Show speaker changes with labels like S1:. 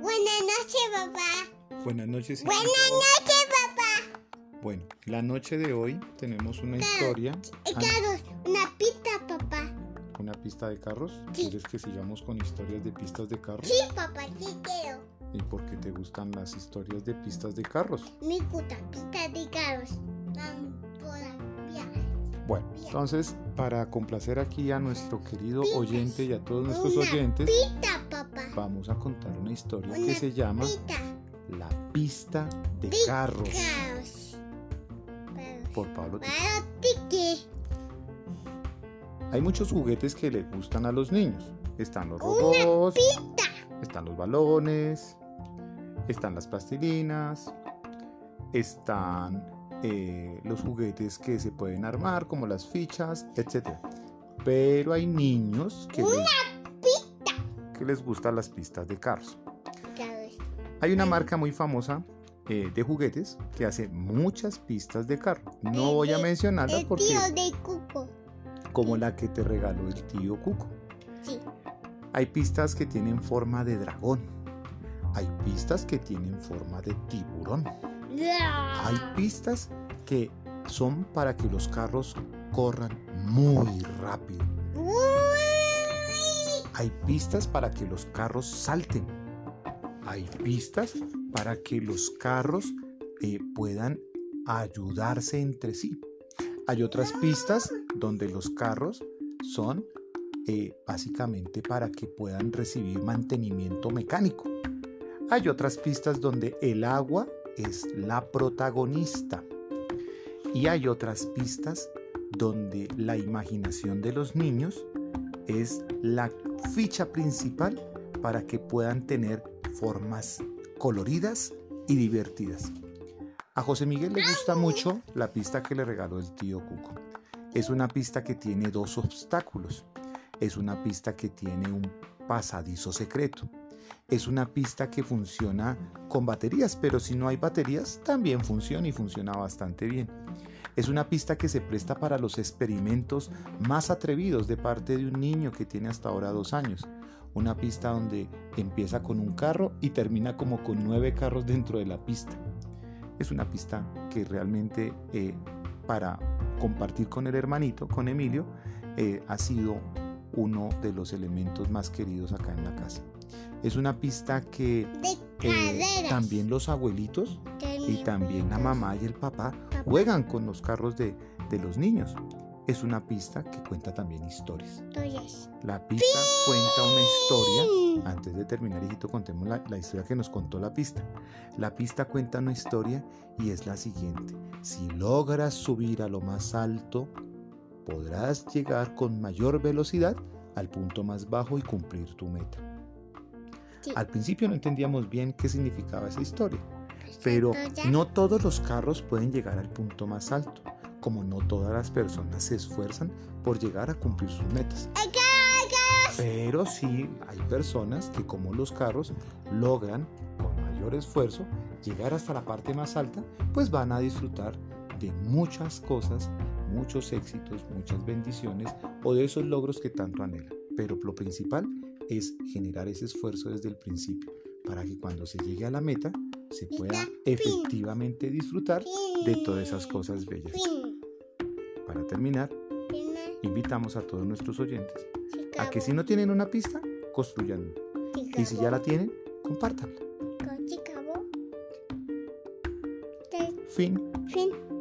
S1: Buenas noches, papá.
S2: Buenas noches.
S1: Buenas noches, papá.
S2: Bueno, la noche de hoy tenemos una historia,
S1: Eh,
S2: ah,
S1: Carlos, una pista, papá.
S2: una pista de carros.
S1: Sí.
S2: ¿Quieres que sigamos con historias de pistas de carros?
S1: Sí, papá, sí quiero.
S2: ¿Y por qué te gustan las historias de pistas de carros?
S1: Me gusta pista de Carlos. Vamos.
S2: Bueno, entonces, para complacer aquí a nuestro querido oyente y a todos nuestros oyentes,
S1: papá.
S2: vamos a contar una historia
S1: Una
S2: que se llama La pista de carros. Por Pablo
S1: Tiki.
S2: Hay muchos juguetes que le gustan a los niños. Están los robots, están los balones, están las plastilinas, están eh, los juguetes que se pueden armar, como las fichas, etc. Pero hay niños que les, que les gustan las pistas de carros.
S1: Carlos.
S2: Hay una marca muy famosa eh, de juguetes que hace muchas pistas de carro. No voy a
S1: El-
S2: mencionarla
S1: El
S2: porque
S1: tío de Cuco.
S2: como la que te regaló el tío Cuco.
S1: Sí.
S2: Hay pistas que tienen forma de dragón. Hay pistas que tienen forma de tiburón. Hay pistas que son para que los carros corran muy rápido. Hay pistas para que los carros salten. Hay pistas para que los carros eh, puedan ayudarse entre sí. Hay otras pistas donde los carros son eh, básicamente para que puedan recibir mantenimiento mecánico. Hay otras pistas donde el agua es la protagonista. Y hay otras pistas donde la imaginación de los niños es la ficha principal para que puedan tener formas coloridas y divertidas. A José Miguel le gusta mucho la pista que le regaló el tío Cuco. Es una pista que tiene dos obstáculos. Es una pista que tiene un pasadizo secreto. Es una pista que funciona con baterías, pero si no hay baterías también funciona y funciona bastante bien. Es una pista que se presta para los experimentos más atrevidos de parte de un niño que tiene hasta ahora dos años. Una pista donde empieza con un carro y termina como con nueve carros dentro de la pista. Es una pista que realmente eh, para compartir con el hermanito, con Emilio, eh, ha sido uno de los elementos más queridos acá en la casa. Es una pista que eh, también los abuelitos y también la mamá y el papá juegan con los carros de, de los niños. Es una pista que cuenta también historias. La pista cuenta una historia. Antes de terminar, hijito, contemos la, la historia que nos contó la pista. La pista cuenta una historia y es la siguiente. Si logras subir a lo más alto, podrás llegar con mayor velocidad al punto más bajo y cumplir tu meta.
S1: Sí.
S2: Al principio no entendíamos bien qué significaba esa historia, pero no todos los carros pueden llegar al punto más alto, como no todas las personas se esfuerzan por llegar a cumplir sus metas. Pero sí hay personas que como los carros logran con mayor esfuerzo llegar hasta la parte más alta, pues van a disfrutar de muchas cosas, muchos éxitos, muchas bendiciones o de esos logros que tanto anhelan. Pero lo principal es generar ese esfuerzo desde el principio para que cuando se llegue a la meta se pueda efectivamente disfrutar de todas esas cosas bellas. Para terminar, invitamos a todos nuestros oyentes a que si no tienen una pista, construyan Y si ya la tienen, compártanla. Fin.
S1: Fin.